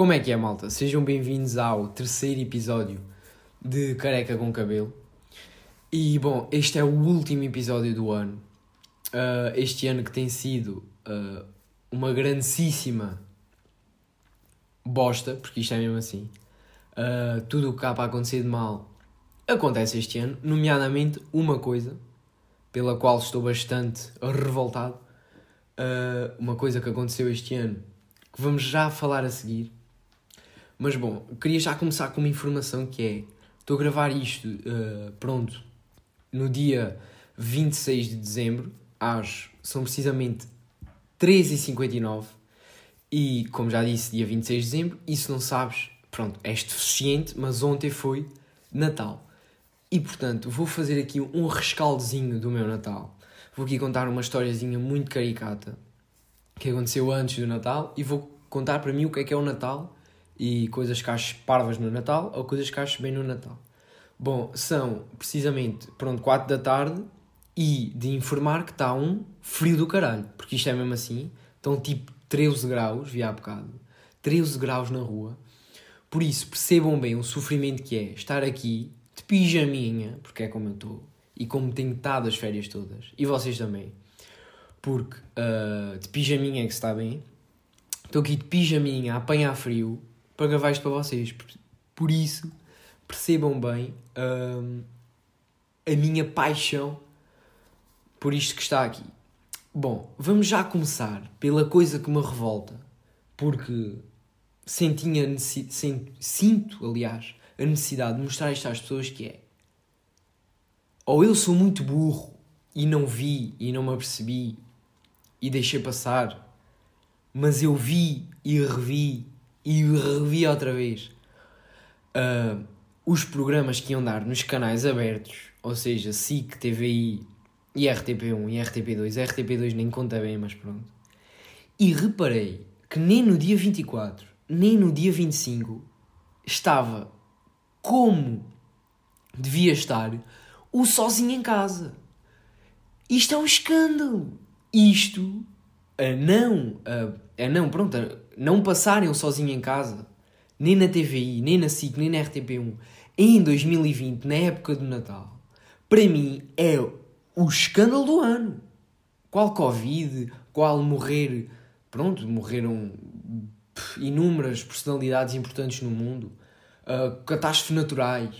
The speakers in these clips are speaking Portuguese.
Como é que é, malta? Sejam bem-vindos ao terceiro episódio de Careca com Cabelo. E, bom, este é o último episódio do ano. Uh, este ano que tem sido uh, uma grandíssima bosta, porque isto é mesmo assim. Uh, tudo o que há para acontecer de mal acontece este ano, nomeadamente uma coisa pela qual estou bastante revoltado. uma coisa que aconteceu este ano que vamos já falar a seguir. Mas bom, queria já começar com uma informação que é: estou a gravar isto, uh, pronto, no dia 26 de dezembro, às. são precisamente 13h59. E como já disse, dia 26 de dezembro, e se não sabes, pronto, és deficiente, mas ontem foi Natal. E portanto, vou fazer aqui um rescaldozinho do meu Natal. Vou aqui contar uma historiazinha muito caricata que aconteceu antes do Natal e vou contar para mim o que é que é o Natal e coisas que acho parvas no Natal ou coisas que acho bem no Natal. Bom, são precisamente, pronto, 4 da tarde e de informar que está um frio do caralho, porque isto é mesmo assim, estão tipo 13 graus, vi há bocado, 13 graus na rua. Por isso, percebam bem o sofrimento que é estar aqui de pijaminha, porque é como eu estou, e como tenho estado as férias todas, e vocês também porque uh, de pijaminha é que está bem. Estou aqui de pijaminha a apanhar frio para gravar isto para vocês. Por isso, percebam bem uh, a minha paixão por isto que está aqui. Bom, vamos já começar pela coisa que me revolta, porque sentinha, sinto, aliás, a necessidade de mostrar isto às pessoas que é ou eu sou muito burro e não vi e não me apercebi e deixei passar, mas eu vi e revi e revi outra vez uh, os programas que iam dar nos canais abertos, ou seja, SIC, TVI e RTP1 e RTP2. RTP2 nem conta bem, mas pronto. E reparei que nem no dia 24, nem no dia 25 estava como devia estar o sozinho em casa. Isto é um escândalo isto a não, a, a não, pronto, a não passarem sozinho em casa, nem na TVI, nem na SIC, nem na RTP1, em 2020, na época do Natal, para mim é o escândalo do ano. Qual Covid, qual morrer, pronto, morreram inúmeras personalidades importantes no mundo, uh, catástrofes naturais.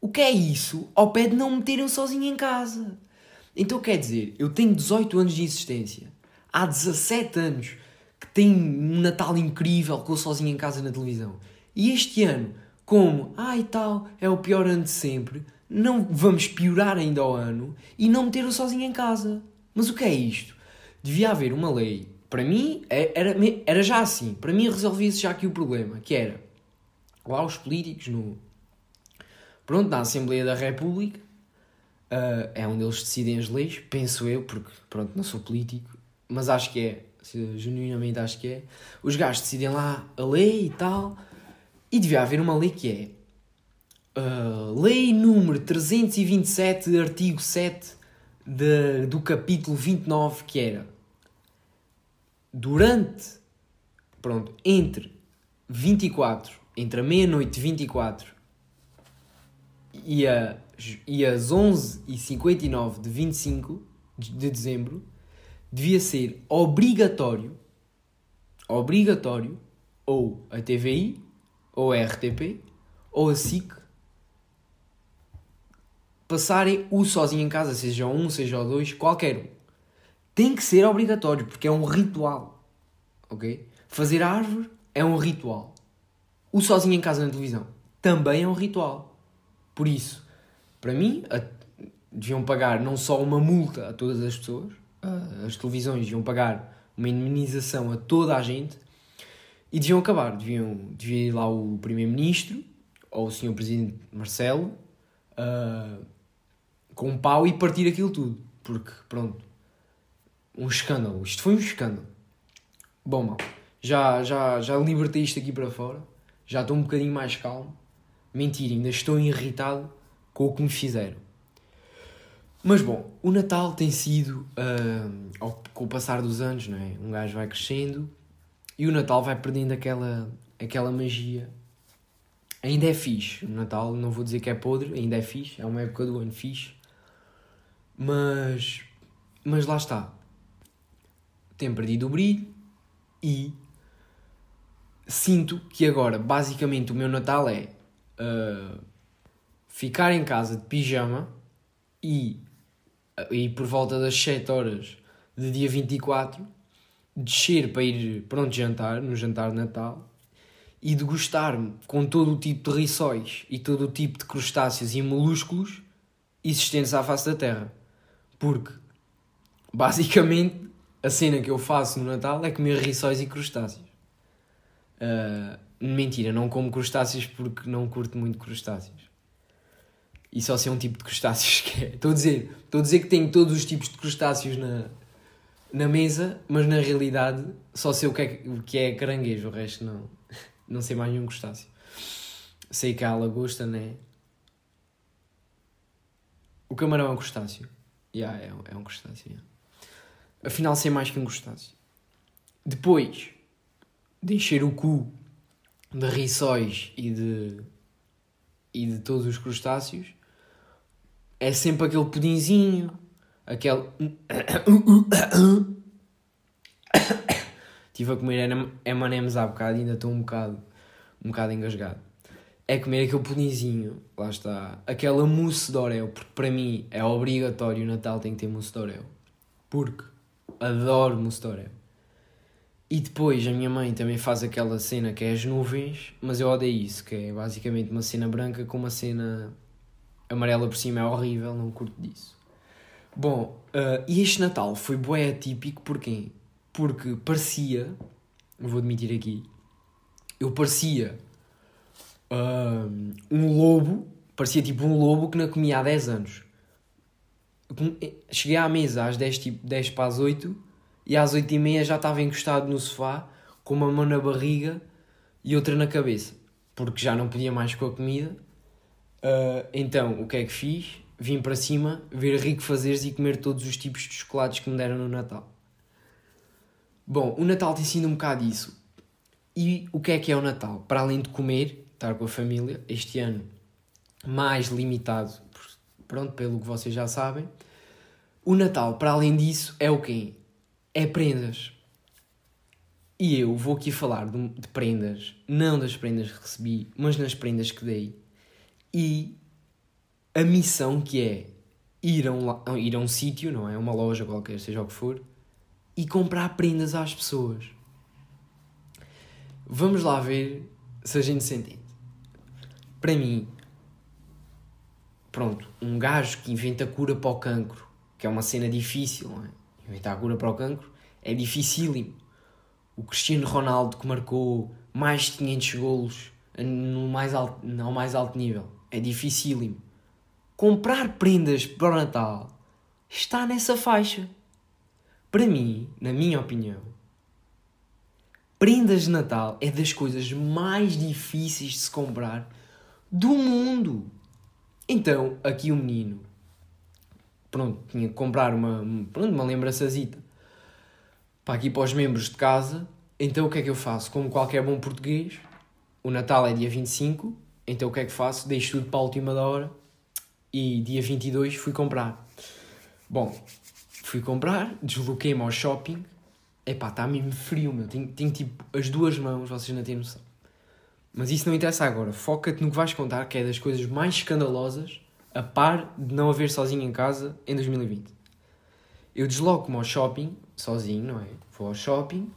O que é isso ao pé de não me meterem sozinho em casa? Então quer dizer, eu tenho 18 anos de existência, há 17 anos que tenho um Natal incrível com eu sozinho em casa na televisão. E este ano, como, ai tal, é o pior ano de sempre, não vamos piorar ainda o ano e não meter-o sozinho em casa. Mas o que é isto? Devia haver uma lei. Para mim, é, era, era já assim. Para mim, resolvia-se já aqui o problema, que era lá os políticos no... Pronto, na Assembleia da República Uh, é onde eles decidem as leis, penso eu, porque pronto, não sou político, mas acho que é, genuinamente acho que é. Os gajos decidem lá a lei e tal, e devia haver uma lei que é uh, Lei número 327, artigo 7 de, do capítulo 29, que era durante, pronto, entre 24, entre a meia-noite 24 e a e às 11h59 de 25 de dezembro devia ser obrigatório, obrigatório, ou a TVI, ou a RTP, ou a SIC, passarem o sozinho em casa, seja um, seja o dois, qualquer um. Tem que ser obrigatório, porque é um ritual. Ok? Fazer árvore é um ritual. O sozinho em casa na televisão também é um ritual. Por isso, para mim, a, deviam pagar não só uma multa a todas as pessoas, as televisões deviam pagar uma indemnização a toda a gente e deviam acabar. Deviam, devia ir lá o Primeiro-Ministro ou o Sr. Presidente Marcelo uh, com um pau e partir aquilo tudo. Porque, pronto, um escândalo. Isto foi um escândalo. Bom, mal, já, já, já libertei isto aqui para fora. Já estou um bocadinho mais calmo. Mentira, ainda estou irritado com o que me fizeram. Mas bom, o Natal tem sido, uh, ao, com o passar dos anos, não é? Um gajo vai crescendo e o Natal vai perdendo aquela, aquela magia. Ainda é fixe. O Natal, não vou dizer que é podre, ainda é fixe. É uma época do ano fixe. Mas. Mas lá está. Tem perdido o brilho e. Sinto que agora, basicamente, o meu Natal é. Uh, ficar em casa de pijama e. E por volta das 7 horas de dia 24, descer para ir pronto jantar, no jantar de Natal, e degustar-me com todo o tipo de rissóis e todo o tipo de crustáceos e molúsculos existentes à face da Terra. Porque, basicamente, a cena que eu faço no Natal é comer rissóis e crustáceos. Uh, mentira, não como crustáceos porque não curto muito crustáceos. E só sei um tipo de crustáceos que é. Estou a dizer, estou a dizer que tenho todos os tipos de crustáceos na, na mesa, mas na realidade só sei o que é, o que é caranguejo, o resto não. Não sei mais nenhum crustáceo. Sei que há lagosta, né? O camarão é um crustáceo. Yeah, é, é um crustáceo. Yeah. Afinal, sei mais que um crustáceo. Depois de encher o cu de rissóis e de, e de todos os crustáceos, é sempre aquele pudinzinho, aquele. Estive a comer M&M's há bocado e ainda estou um bocado, um bocado engasgado. É comer aquele pudinzinho, lá está, aquela mousse de Oreo, porque para mim é obrigatório o Natal tem que ter mousse de Oreo. Porque adoro mousse de Oreo. E depois a minha mãe também faz aquela cena que é as nuvens, mas eu odeio isso, que é basicamente uma cena branca com uma cena amarela por cima, é horrível, não curto disso. Bom, uh, e este Natal foi bué atípico, porquê? porque parecia, vou admitir aqui, eu parecia um, um lobo, parecia tipo um lobo que não comia há 10 anos. Cheguei à mesa às 10, tipo, 10 para as 8 e às 8 e meia já estava encostado no sofá com uma mão na barriga e outra na cabeça, porque já não podia mais com a comida. Uh, então, o que é que fiz? Vim para cima ver rico fazeres e comer todos os tipos de chocolates que me deram no Natal. Bom, o Natal tem sido um bocado isso. E o que é que é o Natal? Para além de comer, estar com a família, este ano mais limitado, pronto, pelo que vocês já sabem, o Natal, para além disso, é o quê? É prendas. E eu vou aqui falar de, de prendas, não das prendas que recebi, mas nas prendas que dei. E a missão que é ir a um, ir a um sítio, não é? Uma loja qualquer, seja o que for, e comprar prendas às pessoas. Vamos lá ver se a gente se entende. Para mim, pronto, um gajo que inventa cura para o cancro, que é uma cena difícil, não é? Inventar cura para o cancro é dificílimo. O Cristiano Ronaldo que marcou mais de 500 golos no mais alto, ao mais alto nível é dificílimo. Comprar prendas para o Natal está nessa faixa. Para mim, na minha opinião, prendas de Natal é das coisas mais difíceis de se comprar do mundo. Então, aqui o um menino, pronto, tinha que comprar uma, pronto, uma lembrançazita para aqui para os membros de casa. Então, o que é que eu faço? Como qualquer bom português, o Natal é dia 25, então o que é que faço? Deixo tudo para a última da hora e dia 22 fui comprar. Bom, Fui comprar, desloquei-me ao shopping. Epá, está mesmo frio, meu. Tenho, tenho tipo as duas mãos, vocês não têm noção. Mas isso não interessa agora. Foca-te no que vais contar, que é das coisas mais escandalosas, a par de não haver sozinho em casa em 2020. Eu desloco-me ao shopping, sozinho, não é? Vou ao shopping,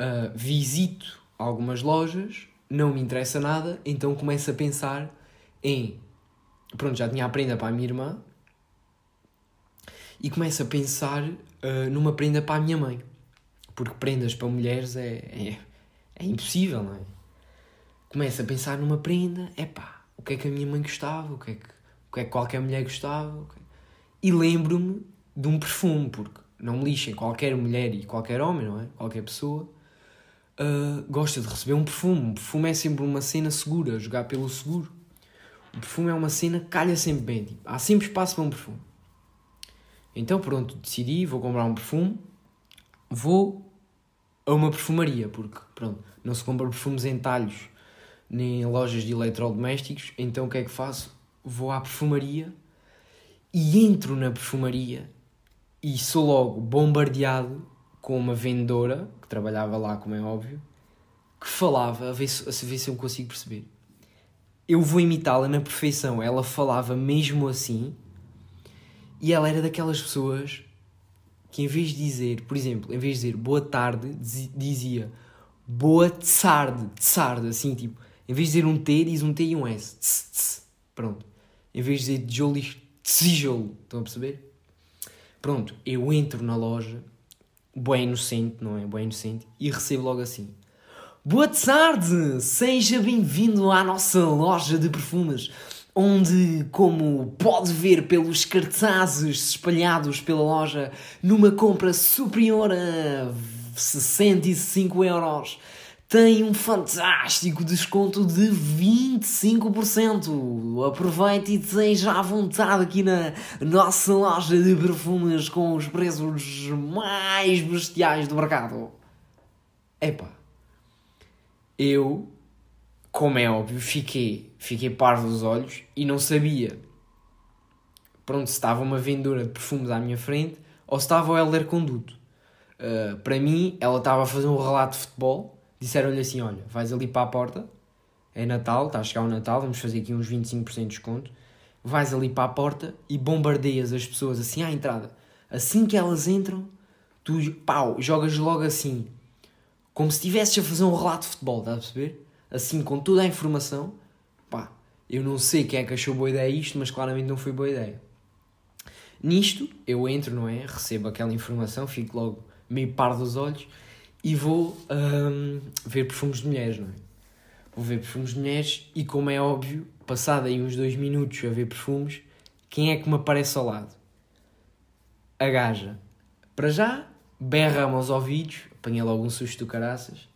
uh, visito algumas lojas, não me interessa nada, então começo a pensar em. Pronto, já tinha a prenda para a minha irmã, e começo a pensar uh, numa prenda para a minha mãe. Porque prendas para mulheres é, é, é impossível, não é? Começo a pensar numa prenda, é pá, o que é que a minha mãe gostava, o que é que, o que, é que qualquer mulher gostava. Okay? E lembro-me de um perfume, porque não me lixem, qualquer mulher e qualquer homem, não é? Qualquer pessoa uh, gosta de receber um perfume. Um perfume é sempre uma cena segura, jogar pelo seguro. O perfume é uma cena que calha sempre bem. Tipo, há sempre espaço para um perfume. Então pronto, decidi, vou comprar um perfume, vou a uma perfumaria, porque, pronto, não se compra perfumes em talhos nem em lojas de eletrodomésticos, então o que é que faço? Vou à perfumaria e entro na perfumaria e sou logo bombardeado com uma vendedora que trabalhava lá, como é óbvio, que falava, a ver se, a ver se eu consigo perceber. Eu vou imitá-la na perfeição. Ela falava mesmo assim e ela era daquelas pessoas que, em vez de dizer, por exemplo, em vez de dizer boa tarde, dizia boa tsarde, tsarde, assim tipo, em vez de dizer um T, diz um T e um S. Tss, tss. Pronto. Em vez de dizer tijolo, diz tijolo. Estão a perceber? Pronto, eu entro na loja, bem inocente, não é? Bem inocente, e recebo logo assim. Boa tarde! Seja bem-vindo à nossa loja de perfumes, onde, como pode ver pelos cartazes espalhados pela loja, numa compra superior a 65 euros, tem um fantástico desconto de 25%. Aproveite e seja à vontade aqui na nossa loja de perfumes com os preços mais bestiais do mercado. Epá, eu, como é óbvio, fiquei, fiquei parvo dos olhos e não sabia pronto, se estava uma vendedora de perfumes à minha frente ou se estava o Helder Conduto. Uh, para mim, ela estava a fazer um relato de futebol disseram-lhe assim: Olha, vais ali para a porta, é Natal, está a chegar o Natal, vamos fazer aqui uns 25% de desconto. Vais ali para a porta e bombardeias as pessoas assim à entrada. Assim que elas entram, tu pau, jogas logo assim, como se estivesses a fazer um relato de futebol, estás a perceber? Assim, com toda a informação. Pá, eu não sei quem é que achou boa ideia isto, mas claramente não foi boa ideia. Nisto, eu entro, não é? Recebo aquela informação, fico logo meio par dos olhos e vou um, ver perfumes de mulheres, não é? Vou ver perfumes de mulheres e, como é óbvio, passado aí uns dois minutos a ver perfumes, quem é que me aparece ao lado? A gaja. Para já, berra-me aos ouvidos, apanha logo um susto do caraças,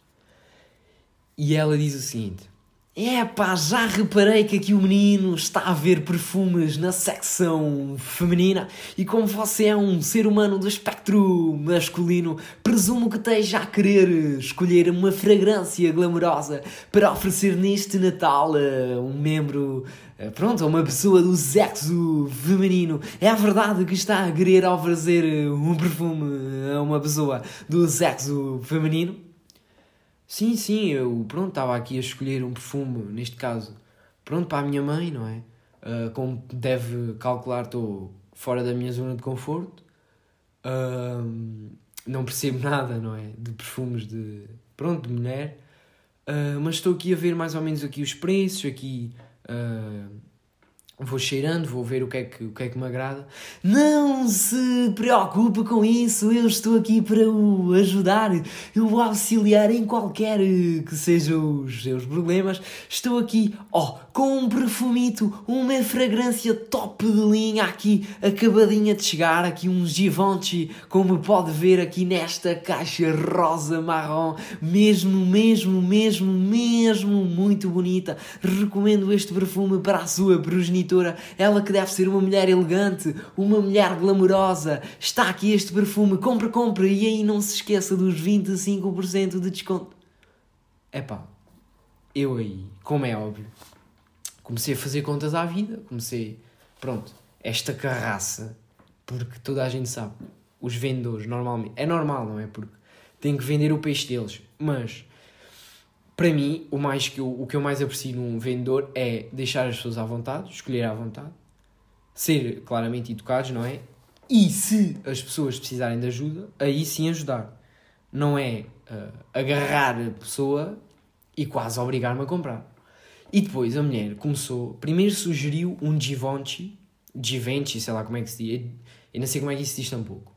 e ela diz o seguinte: é pá, já reparei que aqui o menino está a ver perfumes na secção feminina e como você é um ser humano do espectro masculino, presumo que esteja a querer escolher uma fragrância glamourosa para oferecer neste Natal a um membro, pronto, a uma pessoa do sexo feminino. É verdade que está a querer oferecer um perfume a uma pessoa do sexo feminino? Sim, sim, eu pronto, estava aqui a escolher um perfume, neste caso, pronto, para a minha mãe, não é? Uh, como deve calcular, estou fora da minha zona de conforto. Uh, não percebo nada, não é? De perfumes de, pronto, de mulher. Uh, mas estou aqui a ver mais ou menos aqui os preços, aqui vou cheirando, vou ver o que, é que, o que é que me agrada. Não se preocupe com isso, eu estou aqui para o ajudar, eu vou auxiliar em qualquer que sejam os seus problemas. Estou aqui, ó, oh, com um perfumito, uma fragrância top de linha aqui, acabadinha de chegar, aqui um Givenchy, como pode ver aqui nesta caixa rosa marrom, mesmo, mesmo, mesmo, mesmo muito bonita. Recomendo este perfume para a sua progenitora, ela que deve ser uma mulher elegante, uma mulher glamourosa. Está aqui este perfume, compre, compre e aí não se esqueça dos 25% de desconto. Epá, eu aí, como é óbvio, comecei a fazer contas à vida, comecei, pronto, esta carraça, porque toda a gente sabe, os vendedores normalmente, é normal, não é? Porque têm que vender o peixe deles, mas para mim, o, mais que eu, o que eu mais aprecio num vendedor é deixar as pessoas à vontade, escolher à vontade, ser claramente educados, não é? E se as pessoas precisarem de ajuda, aí sim ajudar. Não é uh, agarrar a pessoa e quase obrigar-me a comprar. E depois a mulher começou, primeiro sugeriu um Givenchy, Givenchy, sei lá como é que se diz, eu não sei como é que isso diz tampouco.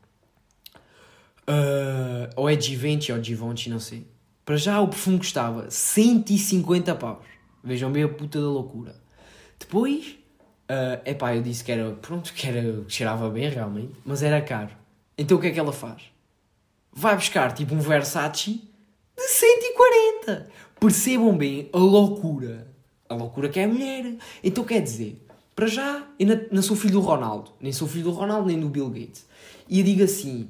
Uh, ou é Givenchy ou Givenchy, não sei. Para já o perfume custava 150 paus. Vejam bem a puta da loucura. Depois, uh, epá, eu disse que era, pronto, que era, cheirava bem realmente, mas era caro. Então o que é que ela faz? Vai buscar tipo um Versace de 140. Percebam bem a loucura a loucura que é a mulher. Então quer dizer, para já, eu não, sou filho do Ronaldo, nem sou filho do Ronaldo, nem do Bill Gates. E eu digo assim: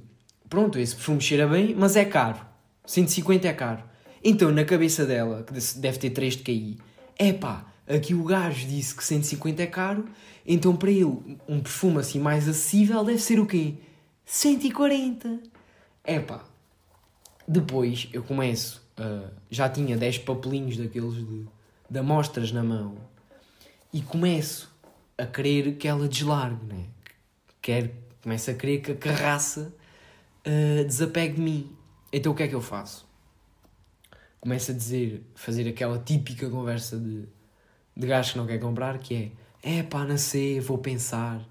pronto, esse perfume cheira bem, mas é caro. 150 é caro. Então, na cabeça dela, que deve ter 3 de KI, é pá, aqui o gajo disse que 150 é caro, então para ele um perfume assim mais acessível deve ser o quê? 140. É pá. Depois eu começo, uh, já tinha 10 papelinhos daqueles de, de amostras na mão e começo a querer que ela deslargue, né? Quer, começo a querer que a carraça uh, desapegue de mim. Então o que é que eu faço? Começo a dizer, fazer aquela típica conversa de, de gajo que não quer comprar, que é é pá, nascer, vou pensar,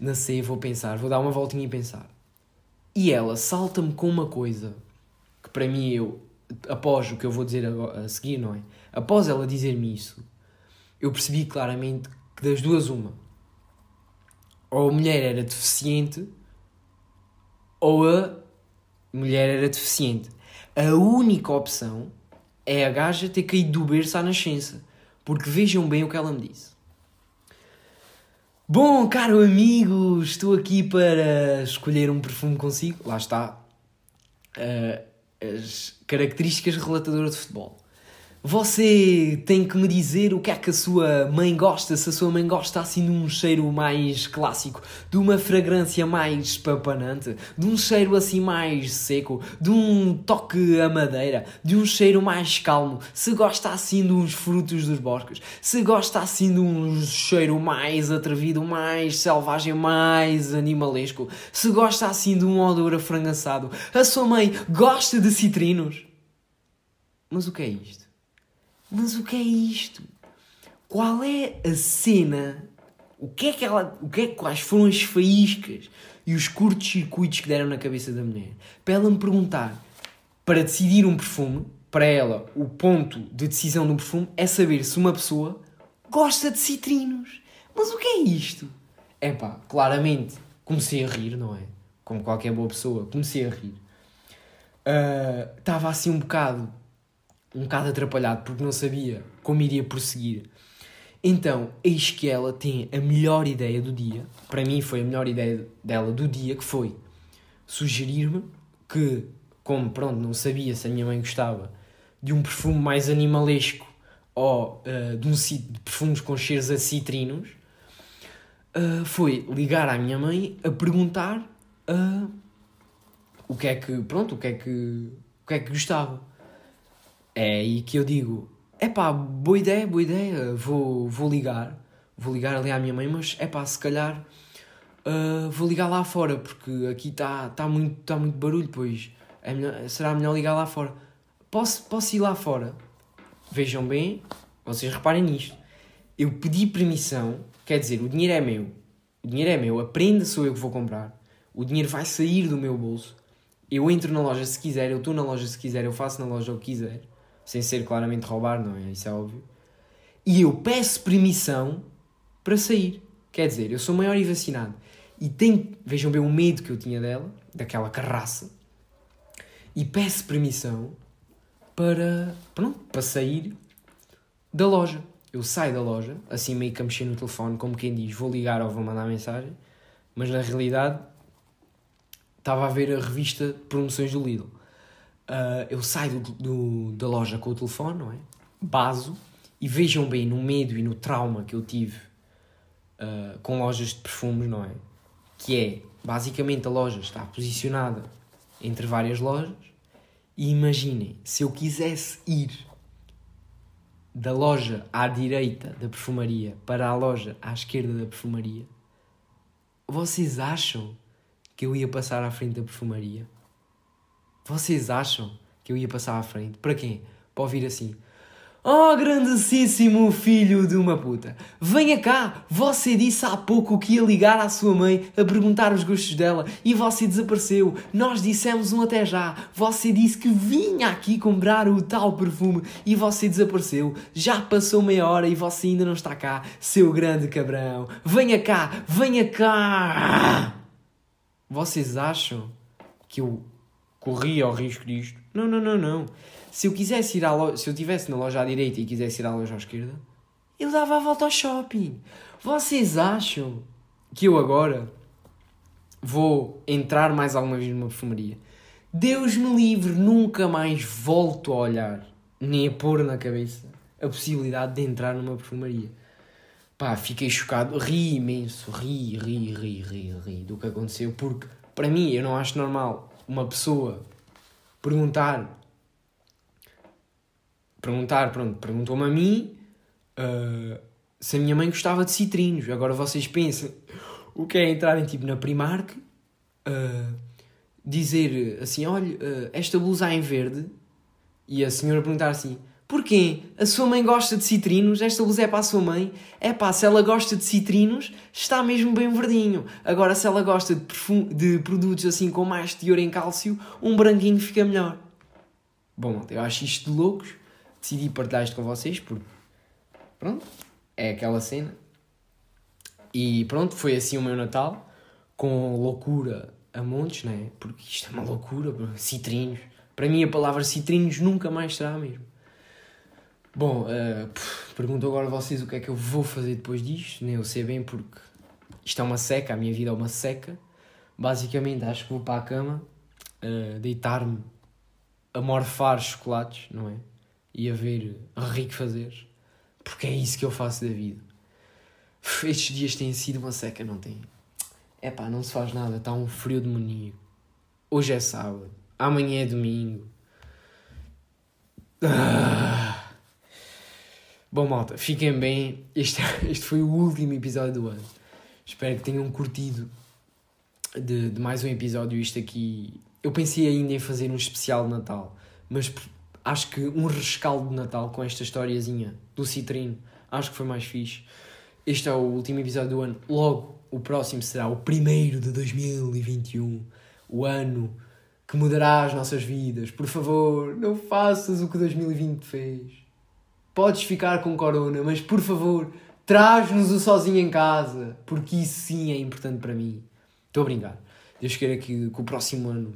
nascer, vou pensar, vou dar uma voltinha e pensar. E ela salta-me com uma coisa que para mim eu, após o que eu vou dizer a seguir, não é? Após ela dizer-me isso, eu percebi claramente que das duas uma. Ou a mulher era deficiente, ou a mulher era deficiente. A única opção é a gaja ter caído do berço à nascença. Porque vejam bem o que ela me disse. Bom, caro amigo, estou aqui para escolher um perfume consigo. Lá está. Uh, as características relatadoras de futebol. Você tem que me dizer o que é que a sua mãe gosta, se a sua mãe gosta assim de um cheiro mais clássico, de uma fragrância mais papanante, de um cheiro assim mais seco, de um toque a madeira, de um cheiro mais calmo, se gosta assim de uns frutos dos bosques, se gosta assim de um cheiro mais atrevido, mais selvagem, mais animalesco, se gosta assim de um odor afrangaçado, a sua mãe gosta de citrinos. Mas o que é isto? Mas o que é isto? Qual é a cena? O que é que ela. O que é, quais foram as faíscas e os curtos-circuitos que deram na cabeça da mulher? Para ela me perguntar, para decidir um perfume, para ela, o ponto de decisão de um perfume é saber se uma pessoa gosta de citrinos. Mas o que é isto? É pá, claramente comecei a rir, não é? Como qualquer boa pessoa, comecei a rir. Estava uh, assim um bocado um bocado atrapalhado porque não sabia como iria prosseguir. Então, eis que ela tem a melhor ideia do dia, para mim foi a melhor ideia dela do dia, que foi sugerir-me que, como pronto, não sabia se a minha mãe gostava de um perfume mais animalesco ou uh, de, um, de perfumes com cheiros a citrinos, uh, foi ligar à minha mãe a perguntar uh, o que é que, pronto, o que é que, o que é que gostava. É aí que eu digo: é pá, boa ideia, boa ideia, vou, vou ligar, vou ligar ali à minha mãe, mas é pá, se calhar uh, vou ligar lá fora, porque aqui está tá muito, tá muito barulho, pois é melhor, será melhor ligar lá fora. Posso, posso ir lá fora? Vejam bem, vocês reparem nisto. Eu pedi permissão, quer dizer, o dinheiro é meu. O dinheiro é meu, a prenda sou eu que vou comprar. O dinheiro vai sair do meu bolso. Eu entro na loja se quiser, eu estou na loja se quiser, eu faço na loja o que quiser sem ser claramente roubar, não é? Isso é óbvio. E eu peço permissão para sair. Quer dizer, eu sou maior e vacinado. E tenho, vejam bem o medo que eu tinha dela, daquela carraça, e peço permissão para, pronto, para sair da loja. Eu saio da loja, assim meio que a mexer no telefone, como quem diz, vou ligar ou vou mandar mensagem, mas na realidade estava a ver a revista de promoções do Lidl. Uh, eu saio do, do, da loja com o telefone, não é? Baso, e vejam bem no medo e no trauma que eu tive uh, com lojas de perfumes, não é? Que é, basicamente, a loja está posicionada entre várias lojas, e imaginem, se eu quisesse ir da loja à direita da perfumaria para a loja à esquerda da perfumaria, vocês acham que eu ia passar à frente da perfumaria? Vocês acham que eu ia passar à frente? Para quem? Para ouvir assim. Oh, grandíssimo filho de uma puta! Venha cá! Você disse há pouco que ia ligar à sua mãe a perguntar os gostos dela e você desapareceu. Nós dissemos um até já. Você disse que vinha aqui comprar o tal perfume e você desapareceu. Já passou meia hora e você ainda não está cá, seu grande cabrão. Venha cá! Venha cá! Vocês acham que eu corria o risco disto. Não, não, não, não. Se eu quisesse ir à loja, se eu estivesse na loja à direita e quisesse ir à loja à esquerda, eu dava a volta ao shopping. Vocês acham que eu agora vou entrar mais alguma vez numa perfumaria, Deus me livre, nunca mais volto a olhar, nem a pôr na cabeça a possibilidade de entrar numa perfumaria. Pá, fiquei chocado, ri imenso, ri, ri, ri, ri, ri do que aconteceu, porque para mim eu não acho normal uma pessoa perguntar. Perguntar, pronto, perguntou-me a mim uh, se a minha mãe gostava de citrinos. Agora vocês pensam o que é entrarem tipo na Primark, uh, dizer assim: olha, uh, esta blusa é em verde, e a senhora perguntar assim: Porquê? A sua mãe gosta de citrinos, esta luz é para a sua mãe. É pá, se ela gosta de citrinos, está mesmo bem verdinho. Agora, se ela gosta de, de produtos assim com mais teor em cálcio, um branquinho fica melhor. Bom, eu acho isto de loucos. Decidi partilhar isto com vocês porque, pronto, é aquela cena. E pronto, foi assim o meu Natal, com loucura a montes, não é? Porque isto é uma loucura, citrinos. Para mim a palavra citrinos nunca mais será a mesma. Bom, uh, pergunto agora a vocês o que é que eu vou fazer depois disto, nem eu sei bem porque isto é uma seca, a minha vida é uma seca. Basicamente acho que vou para a cama, uh, deitar-me a morfar chocolates, não é? E a ver rico fazer, porque é isso que eu faço da vida. Estes dias têm sido uma seca, não tem? É pá, não se faz nada, está um frio demoníaco. Hoje é sábado, amanhã é domingo. Ah. Bom, malta, fiquem bem. Este, este foi o último episódio do ano. Espero que tenham curtido de, de mais um episódio. Isto aqui. Eu pensei ainda em fazer um especial de Natal, mas acho que um rescaldo de Natal com esta historiazinha do Citrino acho que foi mais fixe. Este é o último episódio do ano. Logo, o próximo será o primeiro de 2021. O ano que mudará as nossas vidas. Por favor, não faças o que 2020 fez podes ficar com corona, mas por favor, traz-nos o sozinho em casa, porque isso sim é importante para mim. Estou a brincar. Deus queira que, que o próximo ano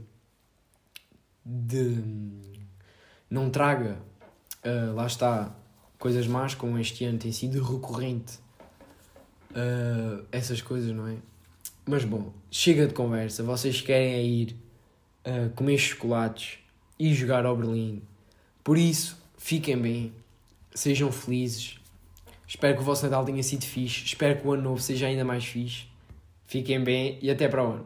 de, não traga, uh, lá está, coisas más, como este ano tem sido recorrente uh, essas coisas, não é? Mas bom, chega de conversa. Vocês querem é ir uh, comer chocolates e jogar ao Berlim. Por isso, fiquem bem sejam felizes. Espero que o vosso Natal tenha sido fixe. Espero que o ano novo seja ainda mais fixe. Fiquem bem e até para o ano.